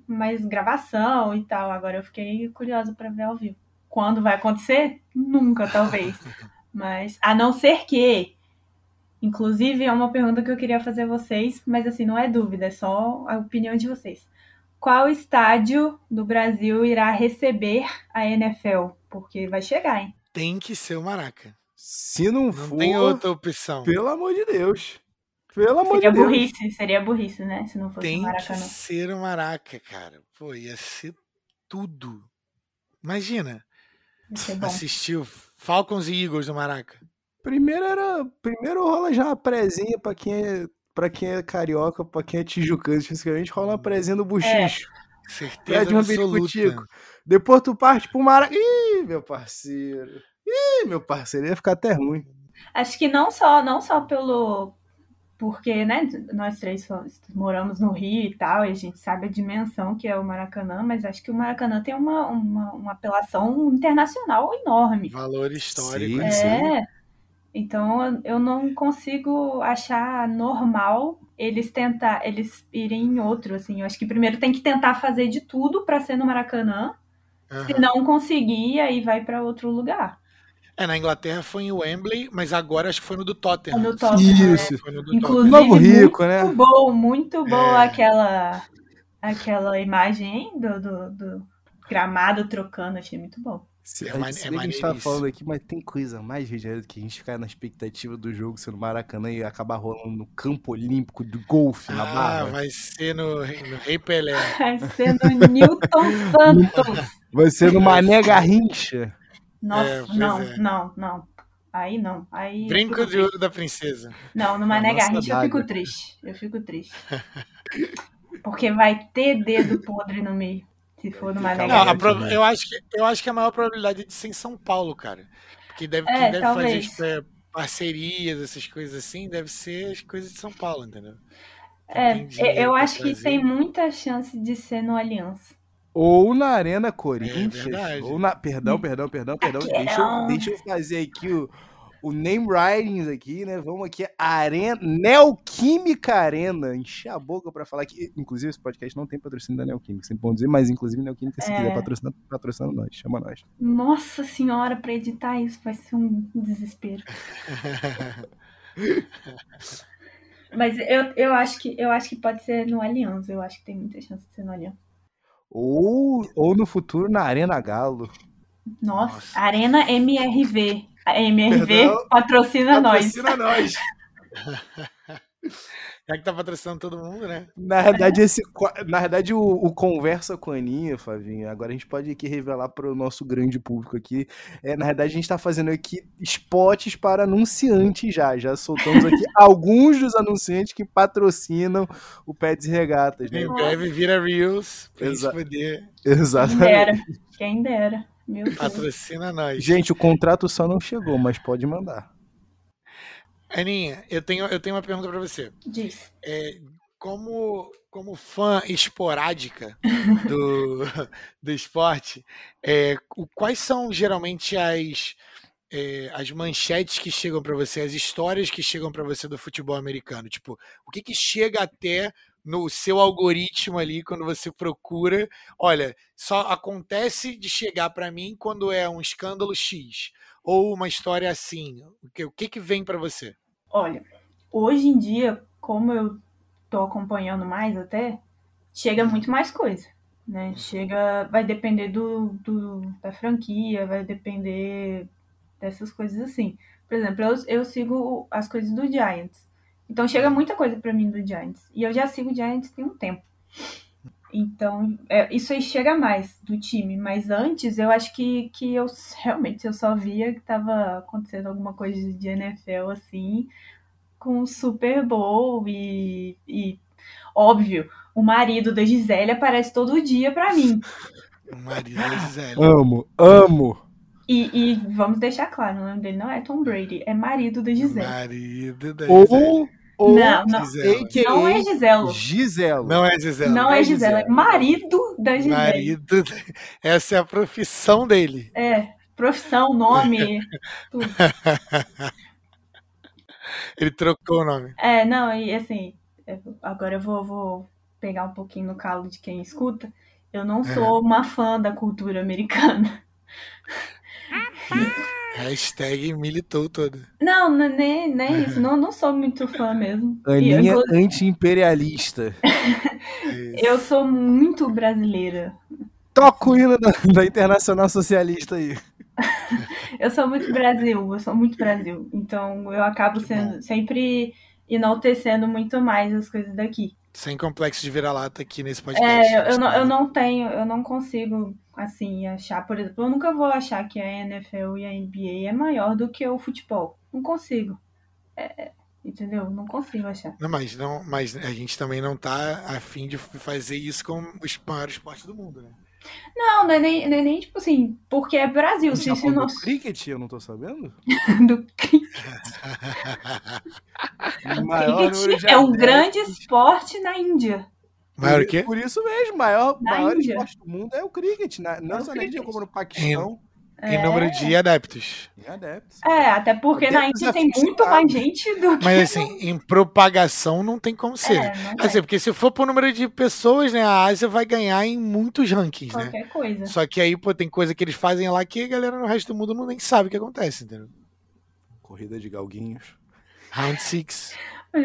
mais gravação e tal. Agora eu fiquei curiosa para ver ao vivo. Quando vai acontecer? Nunca, talvez. Mas, a não ser que. Inclusive, é uma pergunta que eu queria fazer a vocês, mas assim, não é dúvida, é só a opinião de vocês. Qual estádio do Brasil irá receber a NFL? Porque vai chegar, hein? Tem que ser o Maraca. Se não, não for. Tem outra opção. Pelo amor de Deus. Pelo amor seria de Deus. burrice, seria burrice, né? Se não fosse Tem o Maracanã. Tem que ser o Maraca, cara. Pô, ia ser tudo. Imagina. Assistiu Falcons e Eagles do Maraca. Primeiro era. Primeiro rola já uma prezinha pra quem é. Pra quem é carioca, pra quem é tijucano, especificamente, rola uma prezinha no buchicho. É. Certeza absoluta. Depois tu parte pro Maraca. Ih, meu parceiro. Ih, meu parceiro, ia ficar até ruim. Acho que não só, não só pelo. Porque, né, nós três moramos no Rio e tal, e a gente sabe a dimensão que é o Maracanã, mas acho que o Maracanã tem uma, uma, uma apelação internacional enorme. Valor histórico. Sim, é. Sim. Então eu não consigo achar normal eles tentar, eles irem em outro, assim. Eu acho que primeiro tem que tentar fazer de tudo para ser no Maracanã. Uhum. Se não conseguir, aí vai para outro lugar. É, na Inglaterra foi em Wembley, mas agora acho que foi no do Tottenham. No Tottenham Isso. É. Inclusive, Novo Rico, né? muito bom, muito boa é. aquela, aquela imagem do, do, do, gramado trocando, achei muito bom. É, é, é a gente tá falando aqui, mas tem coisa mais do que a gente ficar na expectativa do jogo ser no Maracanã e acabar rolando no campo olímpico do golfe ah, na Barra. vai ser no, no Rei Pelé. Vai ser no Newton (laughs) Santos. Vai ser no Mané Garrincha. Nossa, é, não, é. não, não. Aí não. Aí Brinco de ouro da princesa. Não, no Mané Garrincha eu fico triste. Eu fico triste. Porque vai ter dedo podre no meio. Se for no Mané Garrincha. Pro... Eu, acho que, eu acho que a maior probabilidade é de ser em São Paulo, cara. Porque deve, é, deve fazer parcerias, essas coisas assim, deve ser as coisas de São Paulo, entendeu? É, eu acho que tem muita chance de ser no Aliança. Ou na Arena Corinthians. É ou na. Perdão, perdão, perdão, perdão. (laughs) Deixa eu, deixa eu fazer aqui o, o name writings aqui, né? Vamos aqui. Arena. Neoquímica Arena. Encher a boca pra falar que. Inclusive, esse podcast não tem patrocínio da Neoquímica. Sempre bom dizer, mas inclusive Neoquímica, se é. quiser patrocinar, patrocina nós. Chama nós. Nossa senhora, pra editar isso vai ser um desespero. (laughs) Mas eu, eu, acho que, eu acho que pode ser no Aliança. Eu acho que tem muita chance de ser no Aliança. Ou, ou no futuro na Arena Galo. Nossa, Nossa. Arena MRV. A MRV Perdão, patrocina, patrocina nós. Patrocina nós. (laughs) Já que tá patrocinando todo mundo, né? Na verdade, esse, na verdade o, o Conversa com a Aninha, Flavinho, agora a gente pode aqui revelar para o nosso grande público aqui. É, na verdade, a gente está fazendo aqui spots para anunciantes já. Já soltamos aqui (laughs) alguns dos anunciantes que patrocinam o Pets Regatas. Né? Em breve vira Reels pra Exa gente poder. Exatamente. Quem dera. Quem dera. Meu Deus. Patrocina nós. Gente, o contrato só não chegou, mas pode mandar. Aninha, eu tenho, eu tenho uma pergunta para você. Diz. É, como, como fã esporádica (laughs) do, do esporte, é, quais são geralmente as, é, as manchetes que chegam para você, as histórias que chegam para você do futebol americano? Tipo, o que, que chega até no seu algoritmo ali quando você procura? Olha, só acontece de chegar para mim quando é um escândalo X ou uma história assim? O que, o que, que vem para você? Olha, hoje em dia, como eu tô acompanhando mais até, chega muito mais coisa, né? Chega, vai depender do, do da franquia, vai depender dessas coisas assim. Por exemplo, eu, eu sigo as coisas do Giants. Então chega muita coisa para mim do Giants. E eu já sigo o Giants tem um tempo. Então, é, isso aí chega mais do time. Mas antes, eu acho que, que eu realmente eu só via que tava acontecendo alguma coisa de NFL assim, com o Super Bowl e, e óbvio, o marido da Gisele aparece todo dia para mim. O marido da Gisele. Amo, amo. E, e, vamos deixar claro, o nome dele não é Tom Brady, é marido da Gisele. Marido da Gisele. Ou ou não, não, não é Giselo. Giselo. Não é Giselo. Não, é Giselo, é marido da Gisele. Marido. (laughs) Essa é a profissão dele. É, profissão, nome, (laughs) tudo. Ele trocou o nome. É, não, e assim, agora eu vou, vou pegar um pouquinho no calo de quem escuta. Eu não sou uma fã da cultura americana. (laughs) Hashtag militou toda. Não, nem, nem isso. (laughs) Não, não sou muito fã mesmo. Aninha eu, anti-imperialista. (laughs) eu sou muito brasileira. Toca o hino da, da Internacional Socialista aí. (laughs) eu sou muito Brasil, eu sou muito Brasil. Então eu acabo sendo sempre enaltecendo muito mais as coisas daqui. Sem complexo de vira-lata aqui nesse podcast. É, eu, eu, não, eu não tenho, eu não consigo, assim, achar, por exemplo, eu nunca vou achar que a NFL e a NBA é maior do que o futebol. Não consigo. É, é entendeu? Não consigo achar. Não, mas, não, mas a gente também não tá afim de fazer isso com os maiores esportes do mundo, né? Não, não é nem, não é nem tipo assim, porque é Brasil. Se, se nós... Do cricket, eu não tô sabendo? (laughs) do cricket. (laughs) cricket é um grande esporte na Índia. Maior o quê? Por isso mesmo, maior, maior esporte do mundo é o cricket. Na, não é só na Índia, como no Paquistão. Em é. número de adeptos. Em adeptos. É, até porque adeptos na Índia tem muito mais gente do que. Mas assim, em propagação não tem como ser. É, assim, porque se for por número de pessoas, né, a Ásia vai ganhar em muitos rankings, Qualquer né? Qualquer coisa. Só que aí, pô, tem coisa que eles fazem lá que a galera no resto do mundo não nem sabe o que acontece, entendeu? Corrida de galguinhos. Round 6.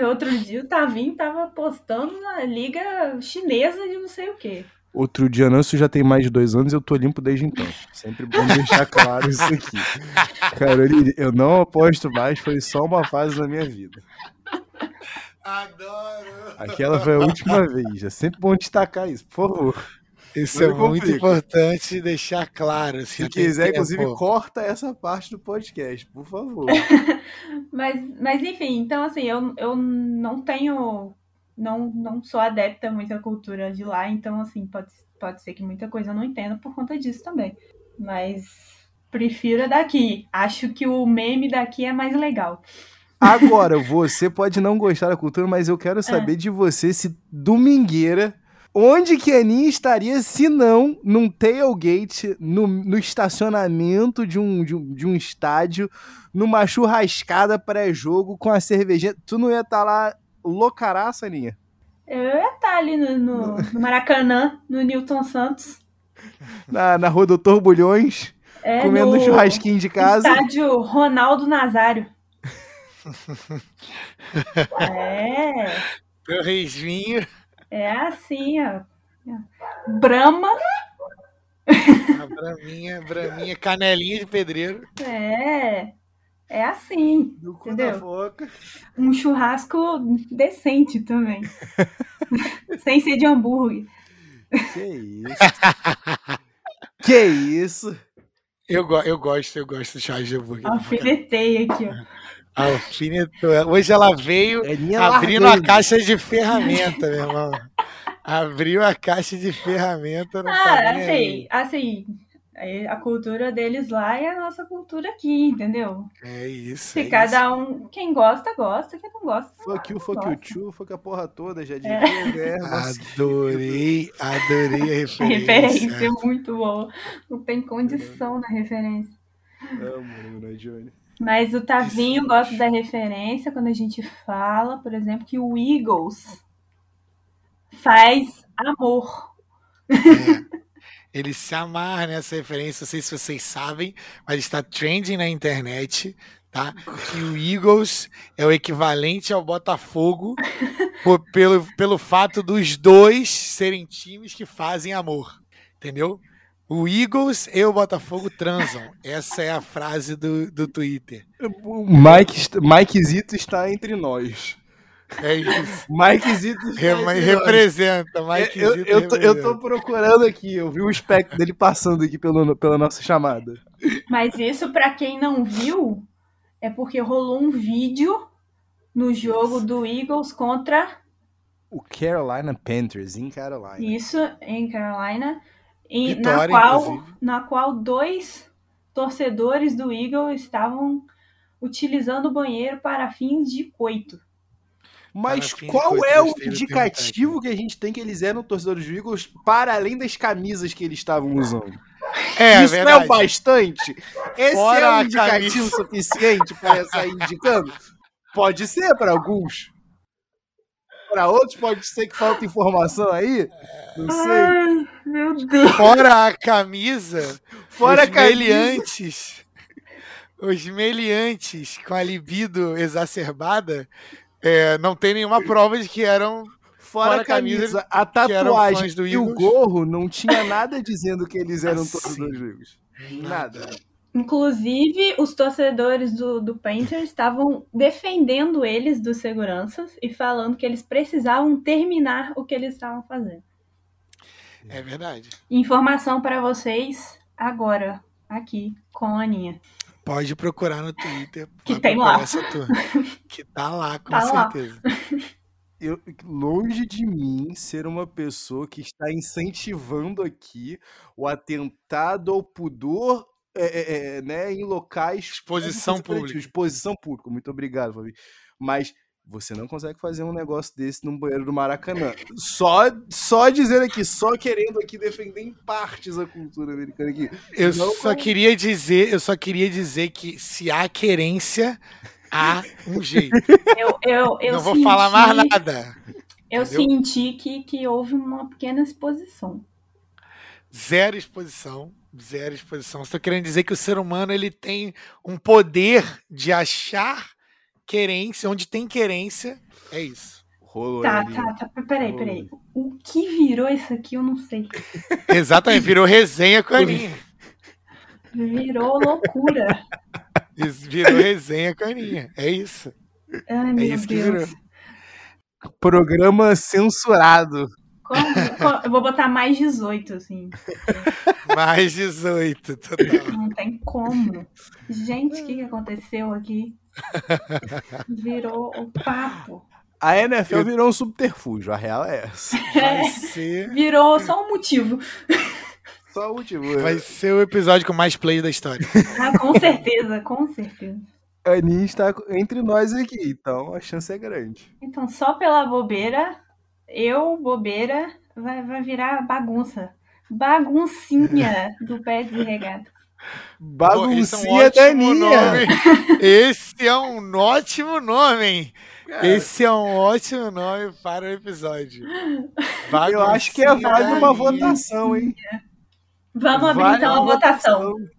Outro dia o Tavinho tava postando na liga chinesa de não sei o quê. Outro dia não, isso já tem mais de dois anos eu tô limpo desde então. Sempre bom deixar claro isso aqui. Caroline, eu não aposto mais, foi só uma fase da minha vida. Adoro! Aquela foi a última vez. É sempre bom destacar isso, por favor. Isso é muito importante deixar claro. Assim, Se quiser, inclusive, corta essa parte do podcast, por favor. (laughs) mas, mas enfim, então assim, eu, eu não tenho. Não, não sou adepta muito à cultura de lá, então assim, pode, pode ser que muita coisa eu não entenda por conta disso também. Mas prefiro a daqui. Acho que o meme daqui é mais legal. Agora, você pode não gostar da cultura, mas eu quero saber é. de você se domingueira Onde que a Aninha estaria se não num tailgate, no, no estacionamento de um, de um, de, um, estádio, numa churrascada pré-jogo com a cervejinha? Tu não ia estar tá lá loucaraça, Aninha? Eu ia estar tá ali no, no, (laughs) no, Maracanã, no Newton Santos. Na, na Rua Doutor Bulhões, é, comendo um churrasquinho de casa. Estádio Ronaldo Nazário. (laughs) é. Torresminho. É assim, ó. Brama. A braminha, braminha, canelinha de pedreiro. É. É assim. Do entendeu? Um churrasco decente também. (laughs) Sem ser de hambúrguer. Que isso? que isso? Eu, eu gosto, eu gosto de churrasco de hambúrguer. Alfinetei aqui, ó. Alfinetou. Hoje ela veio é abrindo a caixa de ferramenta, meu irmão. Abriu a caixa de ferramenta. ah, assim, assim, a cultura deles lá é a nossa cultura aqui, entendeu? É isso. Se é cada isso. um, quem gosta, gosta, quem não gosta. Não fuck you, fuck you, too, fuck a porra toda, já diria. É. (laughs) Adorei, adorei a (laughs) referência. referência é muito boa. Não tem condição na referência. Amo, né, Johnny? Mas o Tavinho gosta da referência quando a gente fala, por exemplo, que o Eagles faz amor. É. Ele se amarra nessa referência, não sei se vocês sabem, mas está trending na internet, tá? Que o Eagles é o equivalente ao Botafogo por, pelo, pelo fato dos dois serem times que fazem amor, entendeu? O Eagles e o Botafogo transam. Essa é a frase do, do Twitter. O Mike, Mike Zito está entre nós. É isso. Mike Zito Re representa. Mike eu, Zito eu, representa. Tô, eu tô procurando aqui, eu vi o espectro dele passando aqui pelo, pela nossa chamada. Mas isso, para quem não viu, é porque rolou um vídeo no jogo do Eagles contra. O Carolina Panthers, em Carolina. Isso, em Carolina e Vitória, na, qual, na qual dois torcedores do Eagle estavam utilizando o banheiro para fins de coito. Mas qual é o indicativo que a gente tem que eles eram torcedores do Eagles para além das camisas que eles estavam usando? É, Isso é o bastante? Esse Fora é um indicativo suficiente para sair indicando? (laughs) Pode ser para alguns. Para outros pode ser que falta informação aí. Não sei. Ai, meu Deus. Fora a camisa, Fora os meliantes. Os meliantes com a libido exacerbada é, não tem nenhuma prova de que eram Fora, Fora a camisa, camisa, a tatuagem e o gorro não tinha nada dizendo que eles eram todos os Eagles. Nada. Inclusive, os torcedores do, do Painter estavam defendendo eles dos seguranças e falando que eles precisavam terminar o que eles estavam fazendo. É verdade. Informação para vocês agora, aqui, com a Aninha. Pode procurar no Twitter. Que tem lá. (laughs) Que tá lá, com tá certeza. Lá. (laughs) Eu, longe de mim ser uma pessoa que está incentivando aqui o atentado ao pudor é, é, é, né, em locais. Exposição pública. Exposição pública, muito obrigado, Fabi. Mas você não consegue fazer um negócio desse num banheiro do Maracanã. Só, só dizendo aqui, só querendo aqui defender em partes a cultura americana aqui. Eu não só como... queria dizer, eu só queria dizer que se há querência, há um jeito. Eu, eu, eu não vou senti, falar mais nada. Eu entendeu? senti que, que houve uma pequena exposição. Zero exposição Zero exposição. Estou querendo dizer que o ser humano ele tem um poder de achar querência, onde tem querência, é isso. Rolou tá, ali. tá, tá. Peraí, peraí. O que virou isso aqui, eu não sei. (laughs) Exatamente, virou resenha com a Aninha. Virou loucura. Virou resenha com a Aninha. É isso. Ai, é isso Deus. que virou. Programa censurado. Como? Eu vou botar mais 18, assim. mais 18, total. Não tem como. Gente, o que, que aconteceu aqui? Virou o papo. A NFL virou um subterfúgio, a real é essa. (laughs) Vai ser... Virou só um motivo. Só o motivo. Vai ser o episódio com mais play da história. Ah, com certeza, com certeza. A Aninha está entre nós aqui, então a chance é grande. Então, só pela bobeira, eu, bobeira, vai, vai virar bagunça. Baguncinha (laughs) do pé de regata. Baguncinha da Aninha. (laughs) Esse é um ótimo nome, hein? Cara, Esse é um ótimo nome para o episódio. Baguncinha eu acho que é válido uma votação, hein? Vamos abrir vale então a votação. votação.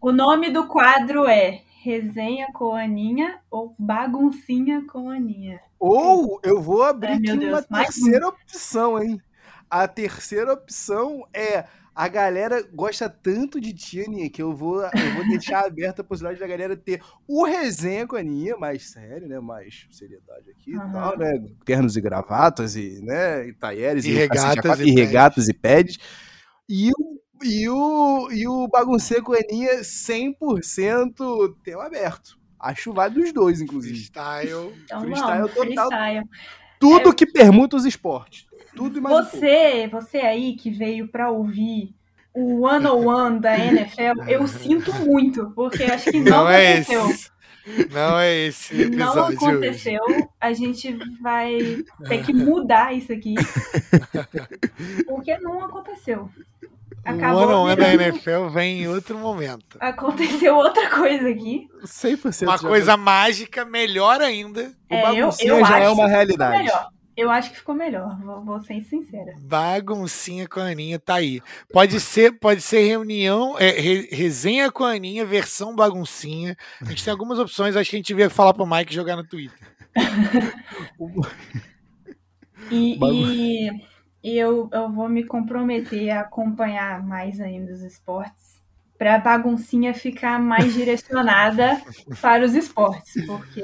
O nome do quadro é Resenha com Aninha ou Baguncinha com Aninha? Ou eu vou abrir Ai, aqui Deus, uma terceira opção, hein? A terceira opção é a galera gosta tanto de ti, Aninha, que eu vou, eu vou deixar aberta a possibilidade da galera ter o resenha com a Aninha, mais sério, né? Mais seriedade aqui uhum. e tal, né? Ternos e gravatas e, né? E talheres e, e regatas, e, e, regatas e pads. E o, e o, e o Baguncê com a Aninha 100% tema aberto. Acho válido os dois, inclusive. Freestyle. Então, freestyle vamos, total. Freestyle. Tudo é... que permuta os esportes. Tudo e mais você, um você aí que veio para ouvir o one on one da NFL, eu (laughs) sinto muito, porque acho que não, não é aconteceu. Esse. Não é esse episódio. Não aconteceu. Hoje. A gente vai ter que mudar isso aqui. (laughs) Porque não aconteceu. Acabou o one da NFL vem em outro momento. Aconteceu outra coisa aqui. 100% Uma coisa mágica, melhor ainda. É, o baguncinha eu, eu já é uma realidade. Melhor. Eu acho que ficou melhor, vou, vou, ser sincera. Baguncinha com a Aninha tá aí. Pode ser, pode ser reunião, é, re, resenha com a Aninha, versão baguncinha. A gente tem algumas opções, acho que a gente devia falar pro Mike jogar no Twitter. (laughs) e, e, e eu, eu vou me comprometer a acompanhar mais ainda os esportes para a baguncinha ficar mais direcionada (laughs) para os esportes, porque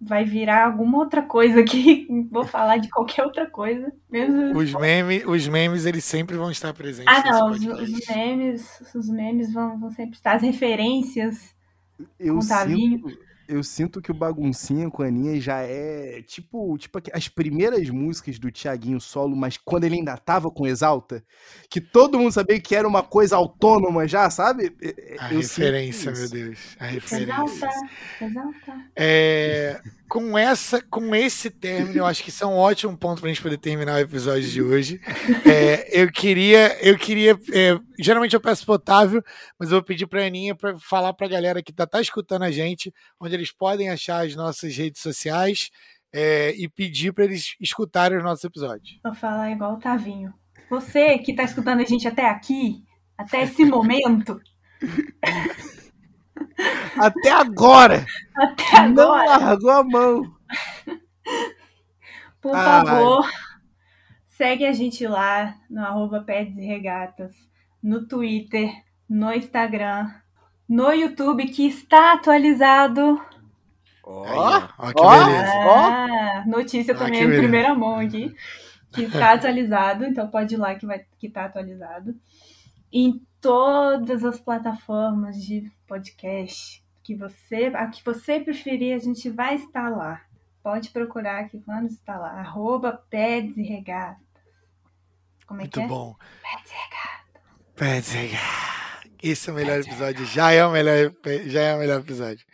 vai virar alguma outra coisa aqui. (laughs) Vou falar de qualquer outra coisa. Mesmo os, memes, os memes, eles sempre vão estar presentes. Ah, não, os, os, memes, os memes vão, vão sempre estar. As referências. Eu sinto, eu sinto que o Baguncinha com a Aninha já é tipo, tipo as primeiras músicas do Tiaguinho solo, mas quando ele ainda tava com Exalta, que todo mundo sabia que era uma coisa autônoma já, sabe? A eu referência, meu Deus. A referência. Exalta, Exalta. É, com, essa, com esse término, eu acho que isso é um ótimo ponto para a gente poder terminar o episódio de hoje. (laughs) É, eu queria, eu queria, é, geralmente eu peço pro Otávio, mas eu vou pedir para a Aninha para falar para a galera que tá, tá escutando a gente, onde eles podem achar as nossas redes sociais é, e pedir para eles escutarem os nossos episódios. Vou falar igual o Tavinho. Você que está escutando a gente até aqui, até esse momento. (laughs) Até agora! Até agora! Não largou a mão! Por ah, favor, vai. segue a gente lá no arroba Peds e Regatas, no Twitter, no Instagram, no YouTube, que está atualizado. Ó, oh, que beleza! Ah, notícia também em primeira mão aqui. Que está atualizado, então pode ir lá que vai que tá atualizado. Em todas as plataformas de podcast que você, a que você preferir, a gente vai estar lá. Pode procurar que vamos estar lá. Arroba Peds e Regatas. Como é Muito que é? bom. Peds e Regatas. Peds e Regatas. Esse é o melhor episódio. Já é o melhor, já é o melhor episódio.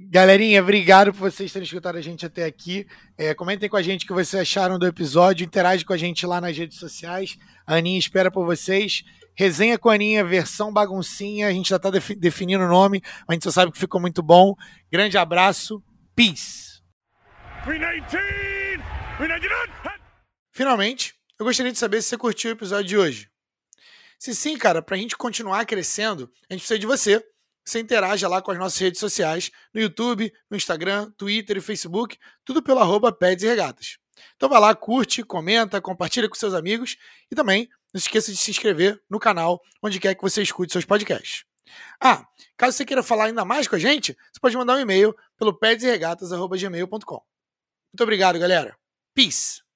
Galerinha, obrigado por vocês terem escutado a gente até aqui. É, comentem com a gente o que vocês acharam do episódio. Interage com a gente lá nas redes sociais. A Aninha espera por vocês. Resenha com a Aninha, versão baguncinha. A gente já está definindo o nome, a gente só sabe que ficou muito bom. Grande abraço. Peace. Finalmente, eu gostaria de saber se você curtiu o episódio de hoje. Se sim, cara, para a gente continuar crescendo, a gente precisa de você. Você interaja lá com as nossas redes sociais, no YouTube, no Instagram, Twitter e Facebook, tudo pelo arroba Peds e Regatas. Então vai lá, curte, comenta, compartilha com seus amigos e também não se esqueça de se inscrever no canal, onde quer que você escute seus podcasts. Ah, caso você queira falar ainda mais com a gente, você pode mandar um e-mail pelo pedsregatas.gmail.com. Muito obrigado, galera. Peace!